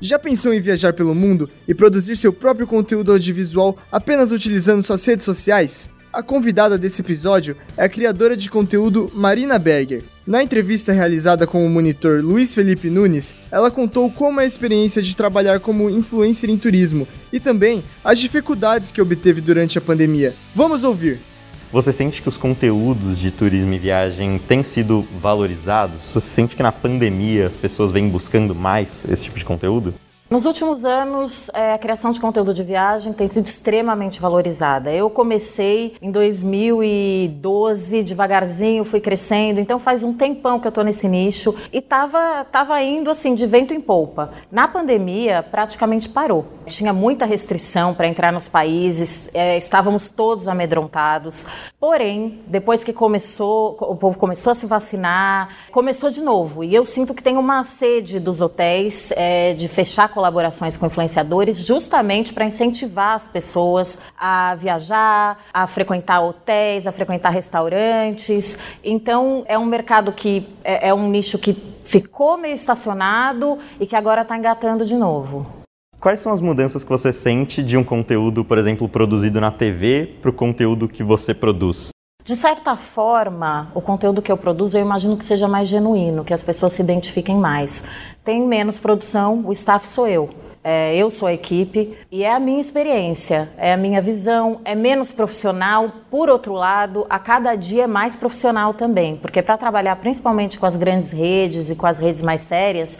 Já pensou em viajar pelo mundo e produzir seu próprio conteúdo audiovisual apenas utilizando suas redes sociais? A convidada desse episódio é a criadora de conteúdo Marina Berger. Na entrevista realizada com o monitor Luiz Felipe Nunes, ela contou como é a experiência de trabalhar como influencer em turismo e também as dificuldades que obteve durante a pandemia. Vamos ouvir! Você sente que os conteúdos de turismo e viagem têm sido valorizados? Você sente que na pandemia as pessoas vêm buscando mais esse tipo de conteúdo? Nos últimos anos, é, a criação de conteúdo de viagem tem sido extremamente valorizada. Eu comecei em 2012, devagarzinho, fui crescendo, então faz um tempão que eu estou nesse nicho e estava tava indo assim de vento em polpa. Na pandemia, praticamente parou. Tinha muita restrição para entrar nos países, é, estávamos todos amedrontados. Porém, depois que começou, o povo começou a se vacinar, começou de novo. E eu sinto que tem uma sede dos hotéis é, de fechar colaborações com influenciadores justamente para incentivar as pessoas a viajar, a frequentar hotéis, a frequentar restaurantes. Então, é um mercado que é, é um nicho que ficou meio estacionado e que agora está engatando de novo. Quais são as mudanças que você sente de um conteúdo, por exemplo, produzido na TV para o conteúdo que você produz? De certa forma, o conteúdo que eu produzo eu imagino que seja mais genuíno, que as pessoas se identifiquem mais. Tem menos produção, o staff sou eu. É, eu sou a equipe e é a minha experiência, é a minha visão, é menos profissional. Por outro lado, a cada dia é mais profissional também, porque para trabalhar principalmente com as grandes redes e com as redes mais sérias,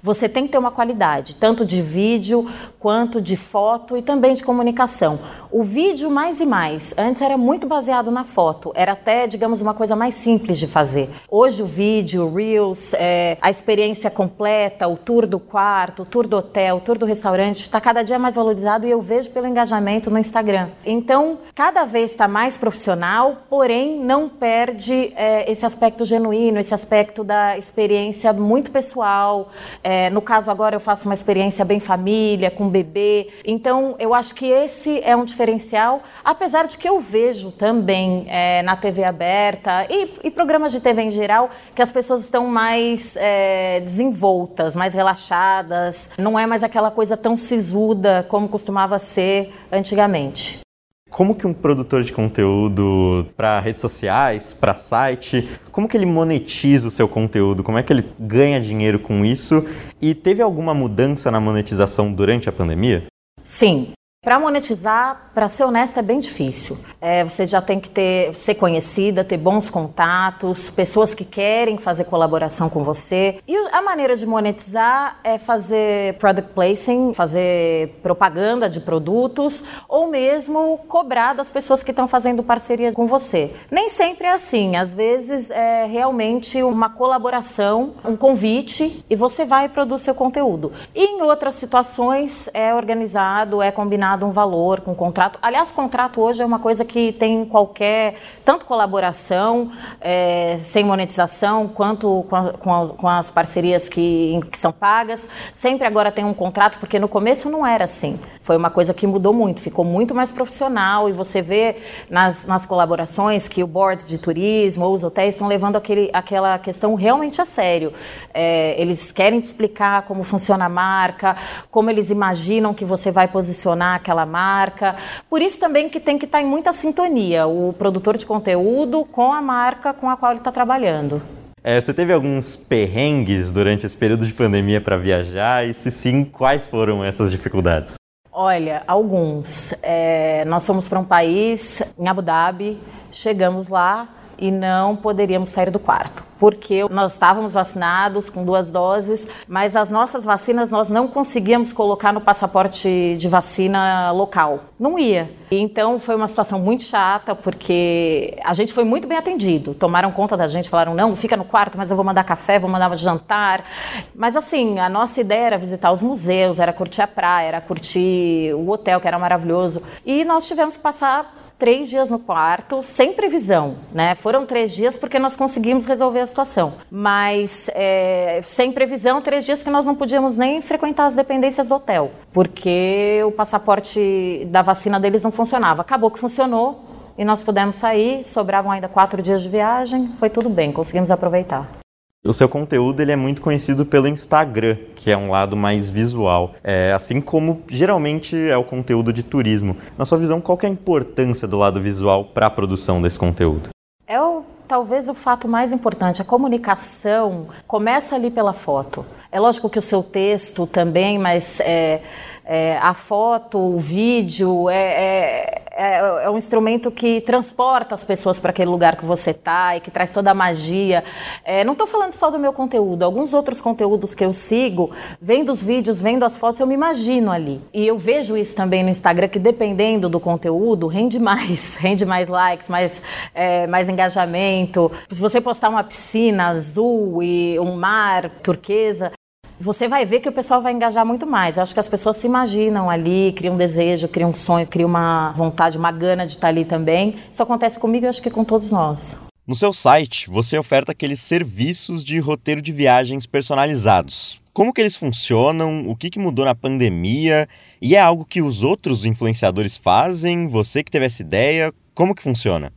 você tem que ter uma qualidade, tanto de vídeo quanto de foto e também de comunicação. O vídeo mais e mais, antes era muito baseado na foto, era até, digamos, uma coisa mais simples de fazer. Hoje o vídeo, o Reels, é, a experiência completa, o tour do quarto, o tour do hotel, o tour do restaurante está cada dia mais valorizado e eu vejo pelo engajamento no Instagram. Então, cada vez está mais profissional, porém não perde é, esse aspecto genuíno, esse aspecto da experiência muito pessoal. É, no caso agora eu faço uma experiência bem família, com bebê. Então, eu acho que esse é um diferencial, apesar de que eu vejo também é, na TV aberta e, e, programas de TV em geral que as pessoas estão mais desenvoltas, mais relaxadas. Não é mais aquela coisa tão sisuda como costumava ser antigamente. Como que um produtor de conteúdo para redes sociais, para site, como que ele monetiza o seu conteúdo? Como é que ele ganha dinheiro com isso? E teve alguma mudança na monetização durante a pandemia? Sim, para monetizar, para ser honesta, é bem difícil. É, você já tem que ter, ser conhecida, ter bons contatos, pessoas que querem fazer colaboração com você. E a maneira de monetizar é fazer product placing, fazer propaganda de produtos ou mesmo cobrar das pessoas que estão fazendo parceria com você. Nem sempre é assim. Às vezes é realmente uma colaboração, um convite e você vai e produz seu conteúdo. E em outras situações é organizado, é combinado um valor com contrato. Aliás, contrato hoje é uma coisa que tem qualquer, tanto colaboração, é, sem monetização, quanto com, a, com, a, com, as parcerias que, que são pagas. Sempre agora tem um contrato, porque no começo não era assim. Foi uma coisa que mudou muito, ficou muito mais profissional e você vê nas, nas colaborações que o board de turismo ou os hotéis estão levando aquele, aquela questão realmente a sério. É, eles querem te explicar como funciona a marca, como eles imaginam que você vai posicionar aquela marca. Por isso também que tem que estar em muita sintonia o produtor de conteúdo com a marca com a qual ele está trabalhando. É, você teve alguns perrengues durante esse período de pandemia para viajar? E se sim, quais foram essas dificuldades? Olha, alguns. É, nós fomos para um país, em Abu Dhabi, chegamos lá, e não poderíamos sair do quarto, porque nós estávamos vacinados com duas doses, mas as nossas vacinas nós não conseguíamos colocar no passaporte de vacina local. Não ia. Então foi uma situação muito chata, porque a gente foi muito bem atendido. Tomaram conta da gente, falaram: não, fica no quarto, mas eu vou mandar café, vou mandar jantar. Mas assim, a nossa ideia era visitar os museus, era curtir a praia, era curtir o hotel, que era maravilhoso. E nós tivemos que passar três dias no quarto, sem previsão, né? Foram três dias porque nós conseguimos resolver a situação, mas é, sem previsão, três dias que nós não podíamos nem frequentar as dependências do hotel, porque o passaporte da vacina deles não funcionava. Acabou que funcionou e nós pudemos sair, sobravam ainda quatro dias de viagem, foi tudo bem, conseguimos aproveitar. O seu conteúdo ele é muito conhecido pelo Instagram, que é um lado mais visual, é, assim como geralmente é o conteúdo de turismo. Na sua visão, qual é a importância do lado visual para a produção desse conteúdo? É o, talvez o fato mais importante. A comunicação começa ali pela foto. É lógico que o seu texto também, mas é, é, a foto, o vídeo, é, é, é, é um instrumento que transporta as pessoas para aquele lugar que você está e que traz toda a magia. É, não estou falando só do meu conteúdo, alguns outros conteúdos que eu sigo, vendo os vídeos, vendo as fotos, eu me imagino ali. E eu vejo isso também no Instagram, que dependendo do conteúdo, rende mais, rende mais likes, mais, é, mais engajamento. Se você postar uma piscina azul e um mar turquesa, você vai ver que o pessoal vai engajar muito mais. Eu acho que as pessoas se imaginam ali, criam um desejo, criam um sonho, criam uma vontade, uma gana de estar ali também. Isso acontece comigo e acho que com todos nós. No seu site, você oferta aqueles serviços de roteiro de viagens personalizados. Como que eles funcionam? O que, que mudou na pandemia? E é algo que os outros influenciadores fazem? Você que teve essa ideia? Como que funciona?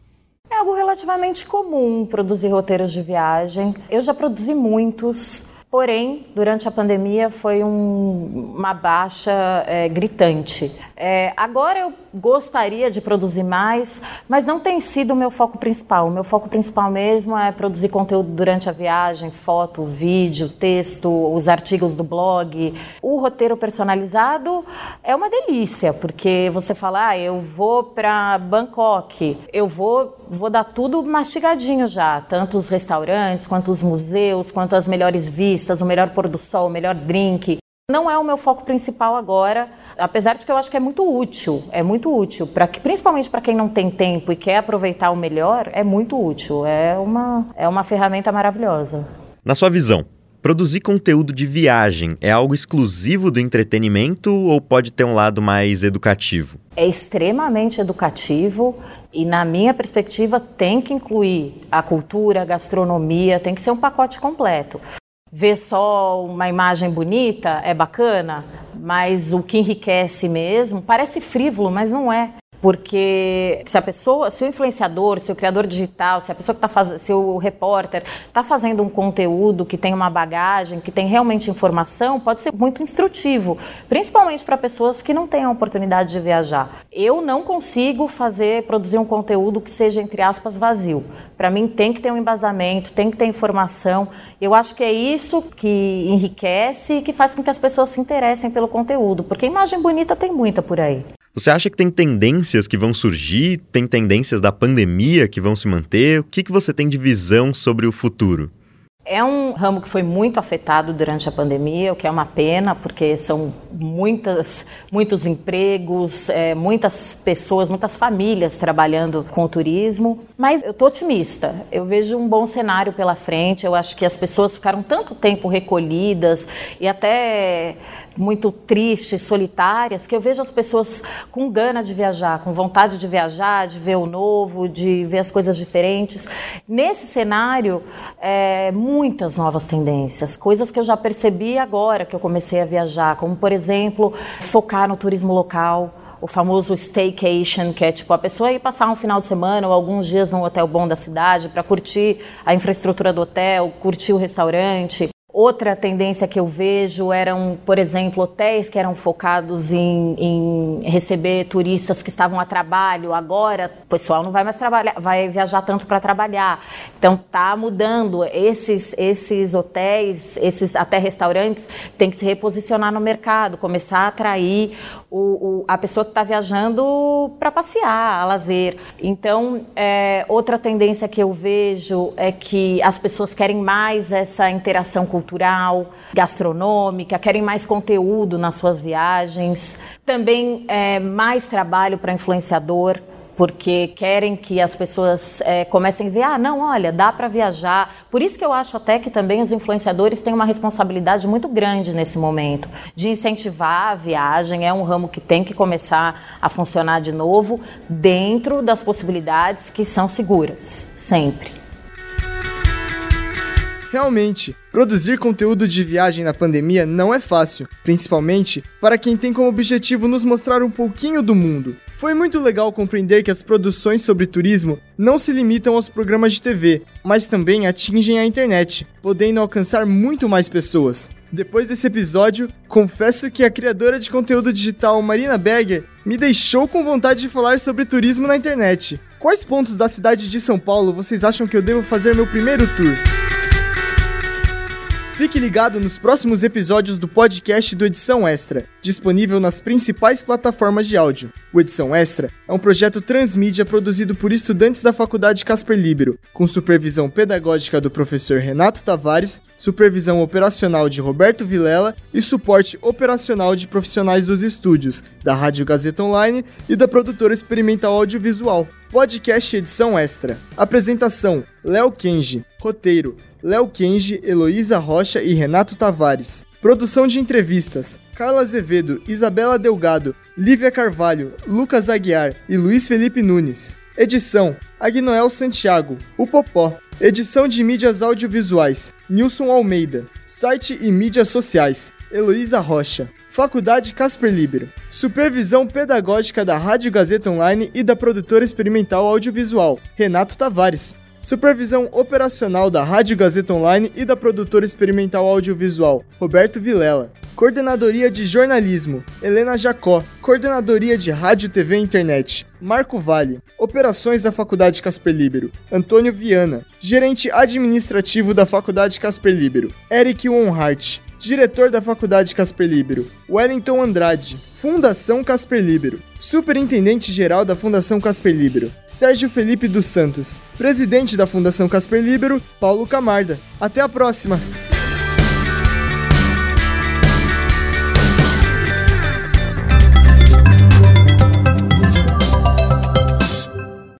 É algo relativamente comum produzir roteiros de viagem. Eu já produzi muitos. Porém, durante a pandemia foi um, uma baixa é, gritante. É, agora eu gostaria de produzir mais, mas não tem sido o meu foco principal. O meu foco principal mesmo é produzir conteúdo durante a viagem, foto, vídeo, texto, os artigos do blog. O roteiro personalizado é uma delícia, porque você fala, ah, eu vou para Bangkok, eu vou, vou dar tudo mastigadinho já, tanto os restaurantes, quanto os museus, quanto as melhores vistas, o melhor pôr do sol, o melhor drink. Não é o meu foco principal agora, apesar de que eu acho que é muito útil, é muito útil, para que principalmente para quem não tem tempo e quer aproveitar o melhor, é muito útil, é uma é uma ferramenta maravilhosa. Na sua visão, produzir conteúdo de viagem é algo exclusivo do entretenimento ou pode ter um lado mais educativo? É extremamente educativo e, na minha perspectiva, tem que incluir a cultura, a gastronomia, tem que ser um pacote completo. Ver só uma imagem bonita é bacana, mas o que enriquece mesmo parece frívolo, mas não é. Porque se a pessoa, se o influenciador, se o criador digital, se a pessoa que está fazendo, se o repórter está fazendo um conteúdo que tem uma bagagem, que tem realmente informação, pode ser muito instrutivo, principalmente para pessoas que não têm a oportunidade de viajar. Eu não consigo fazer, produzir um conteúdo que seja, entre aspas, vazio. Para mim tem que ter um embasamento, tem que ter informação. Eu acho que é isso que enriquece e que faz com que as pessoas se interessem pelo conteúdo, porque imagem bonita tem muita por aí. Você acha que tem tendências que vão surgir? Tem tendências da pandemia que vão se manter? O que, que você tem de visão sobre o futuro? É um ramo que foi muito afetado durante a pandemia, o que é uma pena, porque são muitas, muitos empregos, é, muitas pessoas, muitas famílias trabalhando com o turismo. Mas eu estou otimista, eu vejo um bom cenário pela frente. Eu acho que as pessoas ficaram tanto tempo recolhidas e até muito tristes, solitárias, que eu vejo as pessoas com gana de viajar, com vontade de viajar, de ver o novo, de ver as coisas diferentes. Nesse cenário, é, muitas novas tendências, coisas que eu já percebi agora que eu comecei a viajar, como, por exemplo, focar no turismo local o famoso staycation, que é tipo a pessoa ir passar um final de semana ou alguns dias num hotel bom da cidade para curtir a infraestrutura do hotel, curtir o restaurante, outra tendência que eu vejo eram, por exemplo, hotéis que eram focados em, em receber turistas que estavam a trabalho. Agora, o pessoal não vai mais trabalhar, vai viajar tanto para trabalhar. Então, tá mudando. Esses, esses hotéis, esses até restaurantes, têm que se reposicionar no mercado, começar a atrair o, o, a pessoa que está viajando para passear, a lazer. Então, é, outra tendência que eu vejo é que as pessoas querem mais essa interação cultural, gastronômica, querem mais conteúdo nas suas viagens, também é, mais trabalho para influenciador porque querem que as pessoas é, comecem a ver, ah, não, olha, dá para viajar. Por isso que eu acho até que também os influenciadores têm uma responsabilidade muito grande nesse momento de incentivar a viagem. É um ramo que tem que começar a funcionar de novo dentro das possibilidades que são seguras, sempre. Realmente, produzir conteúdo de viagem na pandemia não é fácil, principalmente para quem tem como objetivo nos mostrar um pouquinho do mundo. Foi muito legal compreender que as produções sobre turismo não se limitam aos programas de TV, mas também atingem a internet, podendo alcançar muito mais pessoas. Depois desse episódio, confesso que a criadora de conteúdo digital Marina Berger me deixou com vontade de falar sobre turismo na internet. Quais pontos da cidade de São Paulo vocês acham que eu devo fazer meu primeiro tour? Fique ligado nos próximos episódios do podcast do Edição Extra, disponível nas principais plataformas de áudio. O Edição Extra é um projeto transmídia produzido por estudantes da Faculdade Casper Libero, com supervisão pedagógica do professor Renato Tavares, supervisão operacional de Roberto Vilela e suporte operacional de profissionais dos estúdios, da Rádio Gazeta Online e da produtora experimental audiovisual. Podcast Edição Extra. Apresentação: Léo Kenji. Roteiro: Léo Kenji, Heloísa Rocha e Renato Tavares. Produção de entrevistas: Carla Azevedo, Isabela Delgado, Lívia Carvalho, Lucas Aguiar e Luiz Felipe Nunes. Edição: Agnoel Santiago, o Popó. Edição de mídias audiovisuais: Nilson Almeida. Site e mídias sociais: Heloísa Rocha. Faculdade Casper Libero. Supervisão pedagógica da Rádio Gazeta Online e da produtora experimental audiovisual: Renato Tavares. Supervisão operacional da Rádio Gazeta Online e da produtora experimental audiovisual, Roberto Vilela. Coordenadoria de Jornalismo, Helena Jacó. Coordenadoria de Rádio, TV e Internet, Marco Vale. Operações da Faculdade Casper Libero, Antônio Viana. Gerente administrativo da Faculdade Casper Libero, Eric Wonhart diretor da Faculdade Casper Libero, Wellington Andrade, Fundação Casper Libero, Superintendente-Geral da Fundação Casper Libero, Sérgio Felipe dos Santos, Presidente da Fundação Casper Libero, Paulo Camarda. Até a próxima!